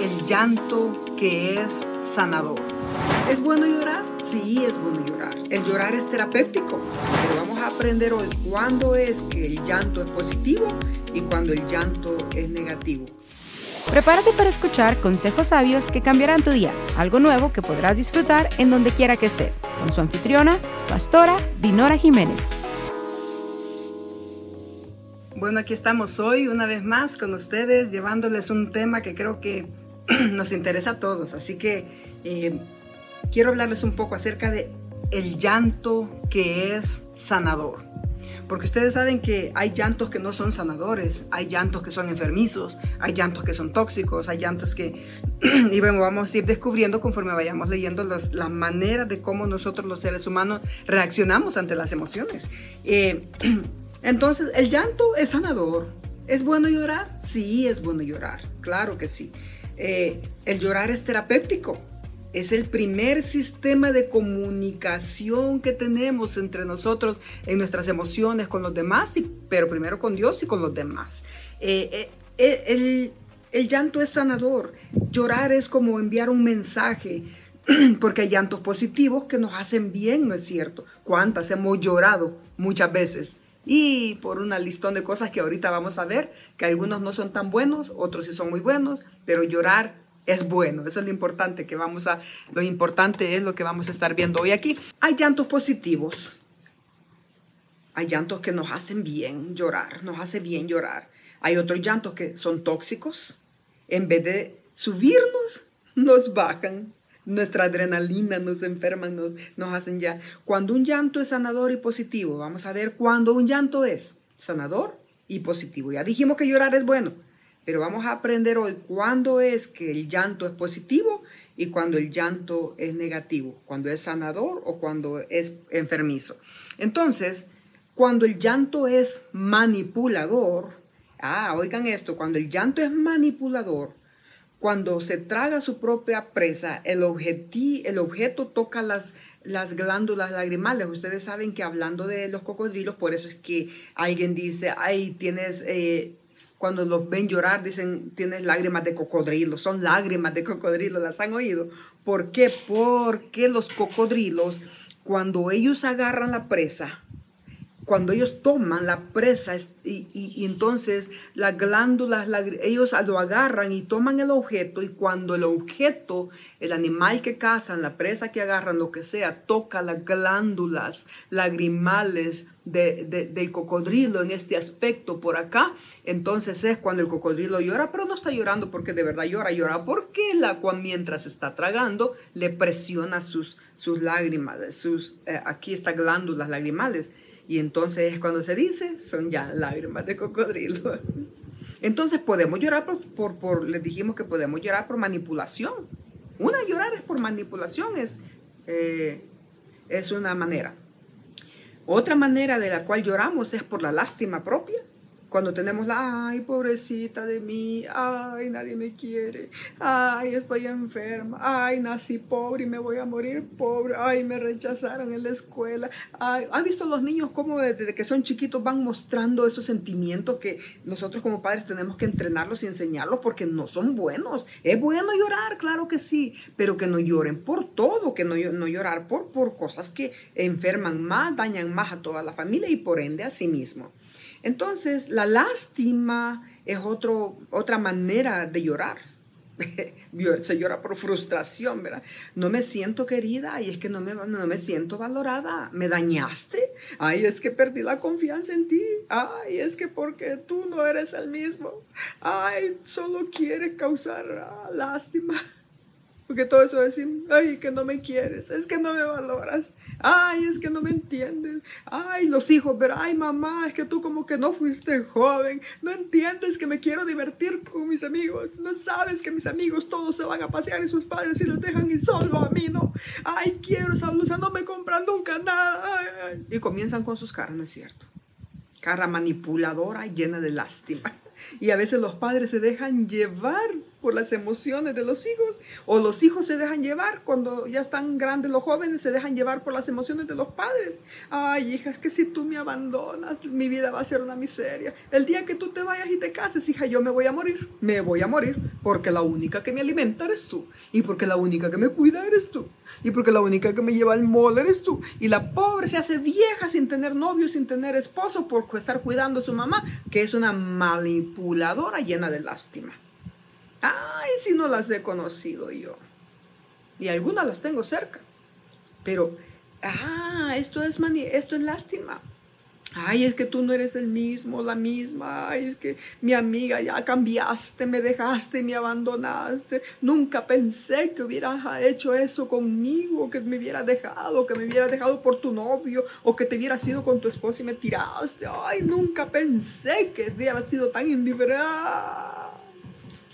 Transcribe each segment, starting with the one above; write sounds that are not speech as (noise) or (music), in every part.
el llanto que es sanador. ¿Es bueno llorar? Sí, es bueno llorar. El llorar es terapéutico, pero vamos a aprender hoy cuándo es que el llanto es positivo y cuándo el llanto es negativo. Prepárate para escuchar consejos sabios que cambiarán tu día, algo nuevo que podrás disfrutar en donde quiera que estés, con su anfitriona, pastora Dinora Jiménez. Bueno, aquí estamos hoy una vez más con ustedes llevándoles un tema que creo que (clears throat) nos interesa a todos. Así que eh, quiero hablarles un poco acerca de el llanto que es sanador. Porque ustedes saben que hay llantos que no son sanadores, hay llantos que son enfermizos, hay llantos que son tóxicos, hay llantos que, (clears throat) y vamos a ir descubriendo conforme vayamos leyendo los, la manera de cómo nosotros los seres humanos reaccionamos ante las emociones. Eh, (clears throat) Entonces, el llanto es sanador. ¿Es bueno llorar? Sí, es bueno llorar, claro que sí. Eh, el llorar es terapéutico. Es el primer sistema de comunicación que tenemos entre nosotros en nuestras emociones con los demás, pero primero con Dios y con los demás. Eh, eh, el, el llanto es sanador. Llorar es como enviar un mensaje (clears throat) porque hay llantos positivos que nos hacen bien, ¿no es cierto? ¿Cuántas hemos llorado muchas veces? Y por una listón de cosas que ahorita vamos a ver, que algunos no son tan buenos, otros sí son muy buenos, pero llorar es bueno. Eso es lo importante que vamos a, lo importante es lo que vamos a estar viendo hoy aquí. Hay llantos positivos. Hay llantos que nos hacen bien llorar, nos hace bien llorar. Hay otros llantos que son tóxicos. En vez de subirnos, nos bajan nuestra adrenalina nos enferman, nos, nos hacen ya. Cuando un llanto es sanador y positivo, vamos a ver cuándo un llanto es sanador y positivo. Ya dijimos que llorar es bueno, pero vamos a aprender hoy cuándo es que el llanto es positivo y cuando el llanto es negativo, cuando es sanador o cuando es enfermizo. Entonces, cuando el llanto es manipulador, ah, oigan esto, cuando el llanto es manipulador, cuando se traga su propia presa, el, el objeto toca las, las glándulas lagrimales. Ustedes saben que hablando de los cocodrilos, por eso es que alguien dice, ay, tienes, eh, cuando los ven llorar, dicen, tienes lágrimas de cocodrilo. Son lágrimas de cocodrilo, ¿las han oído? ¿Por qué? Porque los cocodrilos, cuando ellos agarran la presa, cuando ellos toman la presa y, entonces las glándulas, ellos lo agarran y toman el objeto y cuando el objeto, el animal que cazan, la presa que agarran, lo que sea, toca las glándulas lagrimales del cocodrilo en este aspecto por acá, entonces es cuando el cocodrilo llora, pero no está llorando porque de verdad llora, llora porque el agua mientras está tragando le presiona sus, sus lágrimas, sus, eh, aquí estas glándulas lagrimales. Y entonces es cuando se dice, son ya lágrimas de cocodrilo. (laughs) Entonces podemos llorar por, por, les dijimos que podemos llorar por manipulación. Una llorar es por manipulación, es, eh, es una manera. Otra manera de la cual lloramos es por la lástima propia. Cuando tenemos la, ay, pobrecita de mí, ay, nadie me quiere, ay, estoy enferma, ay, nací pobre y me voy a morir pobre, ay, me rechazaron en la escuela. Ay, ¿Ha visto los niños cómo desde que son chiquitos van mostrando esos sentimientos que nosotros como padres tenemos que entrenarlos y enseñarlos porque no son buenos? Es bueno llorar, claro que sí, pero que no lloren por todo, que no, no llorar por, por cosas que enferman más, dañan más a toda la familia y por ende a sí mismo. Entonces, la lástima es otro, otra manera de llorar. (laughs) Se llora por frustración, ¿verdad? No me siento querida, y es que no me, no me siento valorada. ¿Me dañaste? Ay, es que perdí la confianza en ti. Ay, es que porque tú no eres el mismo. Ay, solo quieres causar ah, lástima. Porque todo eso es decir, ay, que no me quieres, es que no me valoras, ay, es que no me entiendes, ay, los hijos, pero ay, mamá, es que tú como que no fuiste joven, no entiendes que me quiero divertir con mis amigos, no sabes que mis amigos todos se van a pasear y sus padres y los dejan y solo a mí no, ay, quiero esa blusa, no me compran nunca nada, y comienzan con sus caras, ¿no es cierto? Cara manipuladora llena de lástima. Y a veces los padres se dejan llevar por las emociones de los hijos. O los hijos se dejan llevar cuando ya están grandes los jóvenes, se dejan llevar por las emociones de los padres. Ay, hija, es que si tú me abandonas, mi vida va a ser una miseria. El día que tú te vayas y te cases, hija, yo me voy a morir. Me voy a morir porque la única que me alimenta eres tú. Y porque la única que me cuida eres tú. Y porque la única que me lleva al mall eres tú. Y la pobre se hace vieja sin tener novio, sin tener esposo, por estar cuidando a su mamá, que es una manipuladora llena de lástima. Ay, si no las he conocido yo. Y algunas las tengo cerca. Pero, ah, esto es, esto es lástima. Ay, es que tú no eres el mismo, la misma. Ay, es que mi amiga ya cambiaste, me dejaste, me abandonaste. Nunca pensé que hubieras hecho eso conmigo, que me hubiera dejado, que me hubiera dejado por tu novio o que te hubieras ido con tu esposo y me tiraste. Ay, nunca pensé que hubiera sido tan indiferente.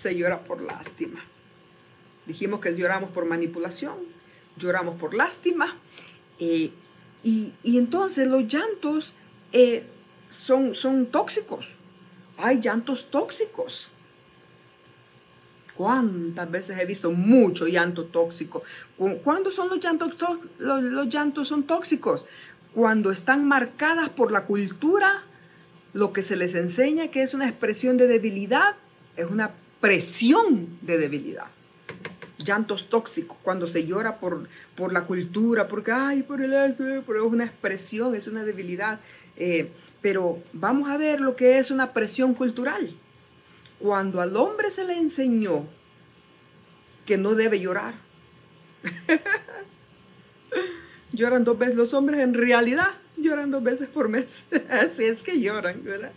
Se llora por lástima. Dijimos que lloramos por manipulación, lloramos por lástima. Eh, y, y entonces los llantos eh, son, son tóxicos. Hay llantos tóxicos. ¿Cuántas veces he visto mucho llanto tóxico? ¿Cuándo son los llantos, los, los llantos son tóxicos? Cuando están marcadas por la cultura, lo que se les enseña que es una expresión de debilidad, es una presión de debilidad llantos tóxicos, cuando se llora por, por la cultura, porque, ay, por el pero es una expresión, es una debilidad. Eh, pero vamos a ver lo que es una presión cultural. Cuando al hombre se le enseñó que no debe llorar, (laughs) lloran dos veces los hombres, en realidad lloran dos veces por mes, (laughs) así es que lloran, ¿verdad?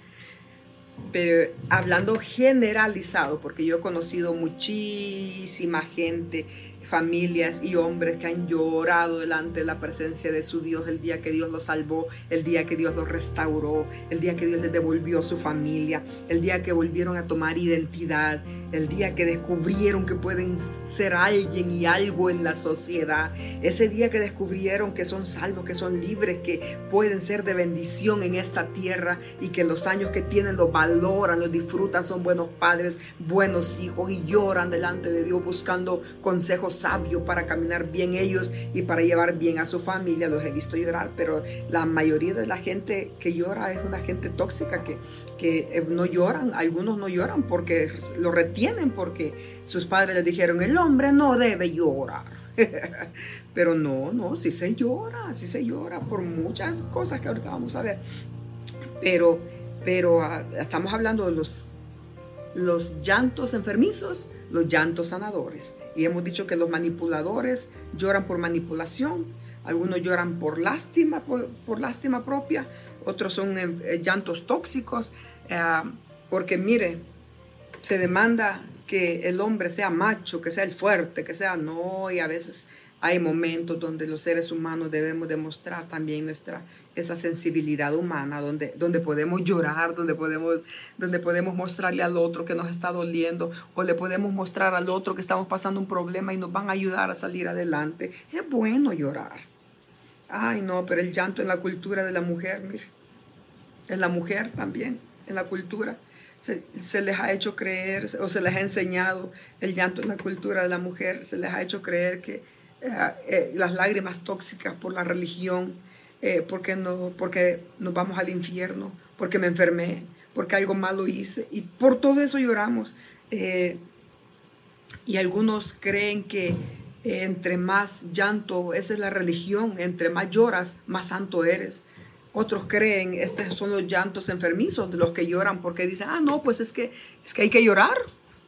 Pero hablando generalizado, porque yo he conocido muchísima gente familias y hombres que han llorado delante de la presencia de su Dios el día que Dios los salvó, el día que Dios los restauró, el día que Dios les devolvió su familia, el día que volvieron a tomar identidad, el día que descubrieron que pueden ser alguien y algo en la sociedad, ese día que descubrieron que son salvos, que son libres, que pueden ser de bendición en esta tierra y que los años que tienen los valoran, los disfrutan, son buenos padres, buenos hijos y lloran delante de Dios buscando consejos sabio para caminar bien ellos y para llevar bien a su familia. Los he visto llorar, pero la mayoría de la gente que llora es una gente tóxica que, que eh, no lloran. Algunos no lloran porque lo retienen porque sus padres les dijeron, el hombre no debe llorar. (laughs) pero no, no, sí se llora, sí se llora por muchas cosas que ahorita vamos a ver. Pero, pero ah, estamos hablando de los, los llantos enfermizos los llantos sanadores. Y hemos dicho que los manipuladores lloran por manipulación, algunos lloran por lástima, por, lástima propia, otros son eh, llantos tóxicos, eh, porque mire, se demanda que el hombre sea macho, que sea el fuerte, que sea no, y a veces hay momentos donde los seres humanos debemos demostrar también nuestra esa sensibilidad humana, donde, donde podemos llorar, donde podemos, donde podemos mostrarle al otro que nos está doliendo, o le podemos mostrar al otro que estamos pasando un problema y nos van a ayudar a salir adelante. Es bueno llorar. Ay, no, pero el llanto en la cultura de la mujer, mire, en la mujer también, en la cultura. Se, se, les ha hecho creer o se les ha enseñado el llanto en la cultura de la mujer, se les ha hecho creer que eh, eh, las lágrimas tóxicas por la religión, eh, porque, no, porque nos vamos al infierno, porque me enfermé, porque algo malo hice. Y por todo eso lloramos. Y algunos creen que entre más llanto, esa es la religión, entre más lloras, más santo eres. Otros creen, estos son los llantos enfermizos de los que lloran porque dicen, ah, no, pues es que, es que hay que llorar.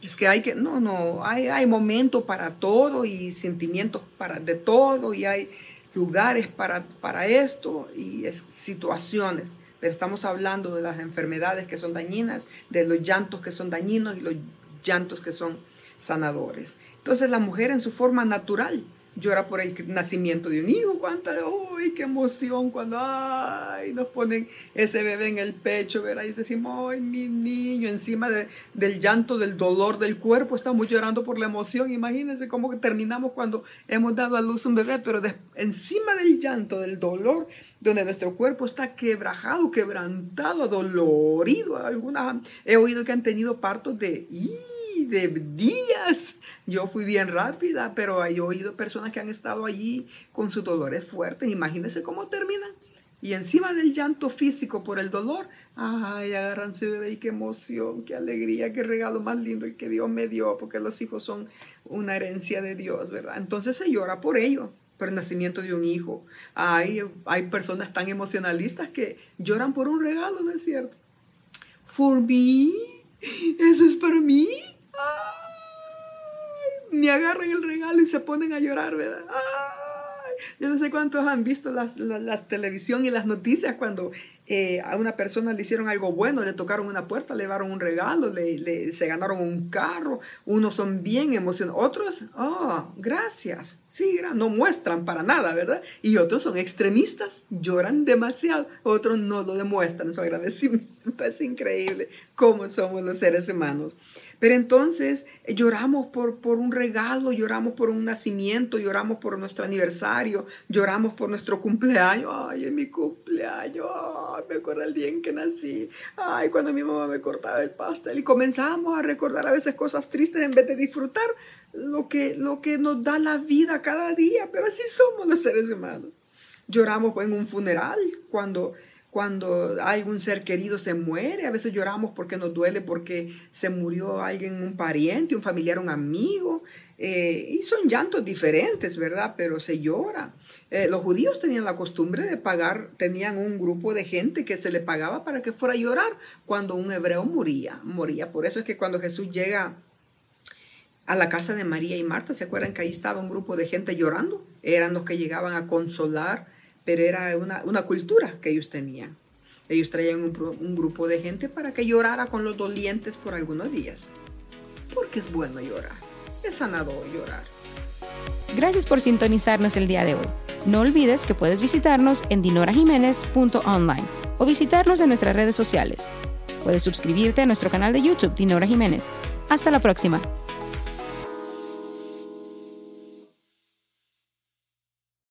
Es que hay que, no, no, hay, hay momentos para todo y sentimientos para de todo y hay lugares para, para esto y es, situaciones. Pero estamos hablando de las enfermedades que son dañinas, de los llantos que son dañinos y los llantos que son sanadores. Entonces la mujer en su forma natural llora por el nacimiento de un hijo, cuánta, uy, qué emoción cuando, ay, nos ponen ese bebé en el pecho, ¿verdad? Y decimos, ay, mi niño, encima del llanto, del dolor del cuerpo, estamos llorando por la emoción, imagínense cómo terminamos cuando hemos dado a luz un bebé, pero encima del llanto, del dolor, donde nuestro cuerpo está quebrajado, quebrantado, dolorido, algunas he oído que han tenido partos de, de días. Yo fui bien rápida, pero he oído personas que han estado allí con sus dolores fuertes. Imagínense cómo terminan. Y encima del llanto físico por el dolor, ay, agárranse bebé y qué emoción, qué alegría, qué regalo más lindo el que Dios me dio, porque los hijos son una herencia de Dios, ¿verdad? Entonces se llora por ello, por el nacimiento de un hijo. Hay, hay personas tan emocionalistas que lloran por un regalo, ¿no es cierto? For me, eso es para mí. Ay, me agarran el regalo y se ponen a llorar, ¿verdad? Yo no sé cuántos han visto las, las, televisión y las noticias cuando eh, a una persona le hicieron algo bueno, le tocaron una puerta, le llevaron un regalo, le, se ganaron un carro. Unos son bien emocionados, otros, oh, gracias. Sí, no muestran para nada, ¿verdad? Y otros son extremistas, lloran demasiado, otros no lo demuestran su agradecimiento. (laughs) Es increíble cómo somos los seres humanos. Pero entonces eh, lloramos por, por un regalo, lloramos por un nacimiento, lloramos por nuestro aniversario, lloramos por nuestro cumpleaños. Ay, es mi cumpleaños, ay, me acuerdo el día en que nací. Ay, cuando mi mamá me cortaba el pastel. Y comenzamos a recordar a veces cosas tristes en vez de disfrutar lo que, lo que nos da la vida cada día. Pero así somos los seres humanos. Lloramos en un funeral cuando cuando algún ser querido se muere, a veces lloramos porque nos duele porque se murió alguien, un pariente, un familiar, un amigo, eh, y son llantos diferentes, ¿verdad? Pero se llora. Eh, los judíos tenían la costumbre de pagar, tenían un grupo de gente que se le pagaba para que fuera a llorar cuando un hebreo moría, moría. Por eso es que cuando Jesús llega a la casa de María y Marta, ¿se acuerdan que ahí estaba un grupo de gente llorando? Eran los que llegaban a consolar pero era una, una cultura que ellos tenían. Ellos traían un, un, grupo de gente para que llorara con los dolientes por algunos días. Porque es bueno llorar. Es sanador llorar. Gracias por sintonizarnos el día de hoy. No olvides que puedes visitarnos en dinorajiménez.online o visitarnos en nuestras redes sociales. Puedes suscribirte a nuestro canal de YouTube Dinora Jiménez. Hasta la próxima.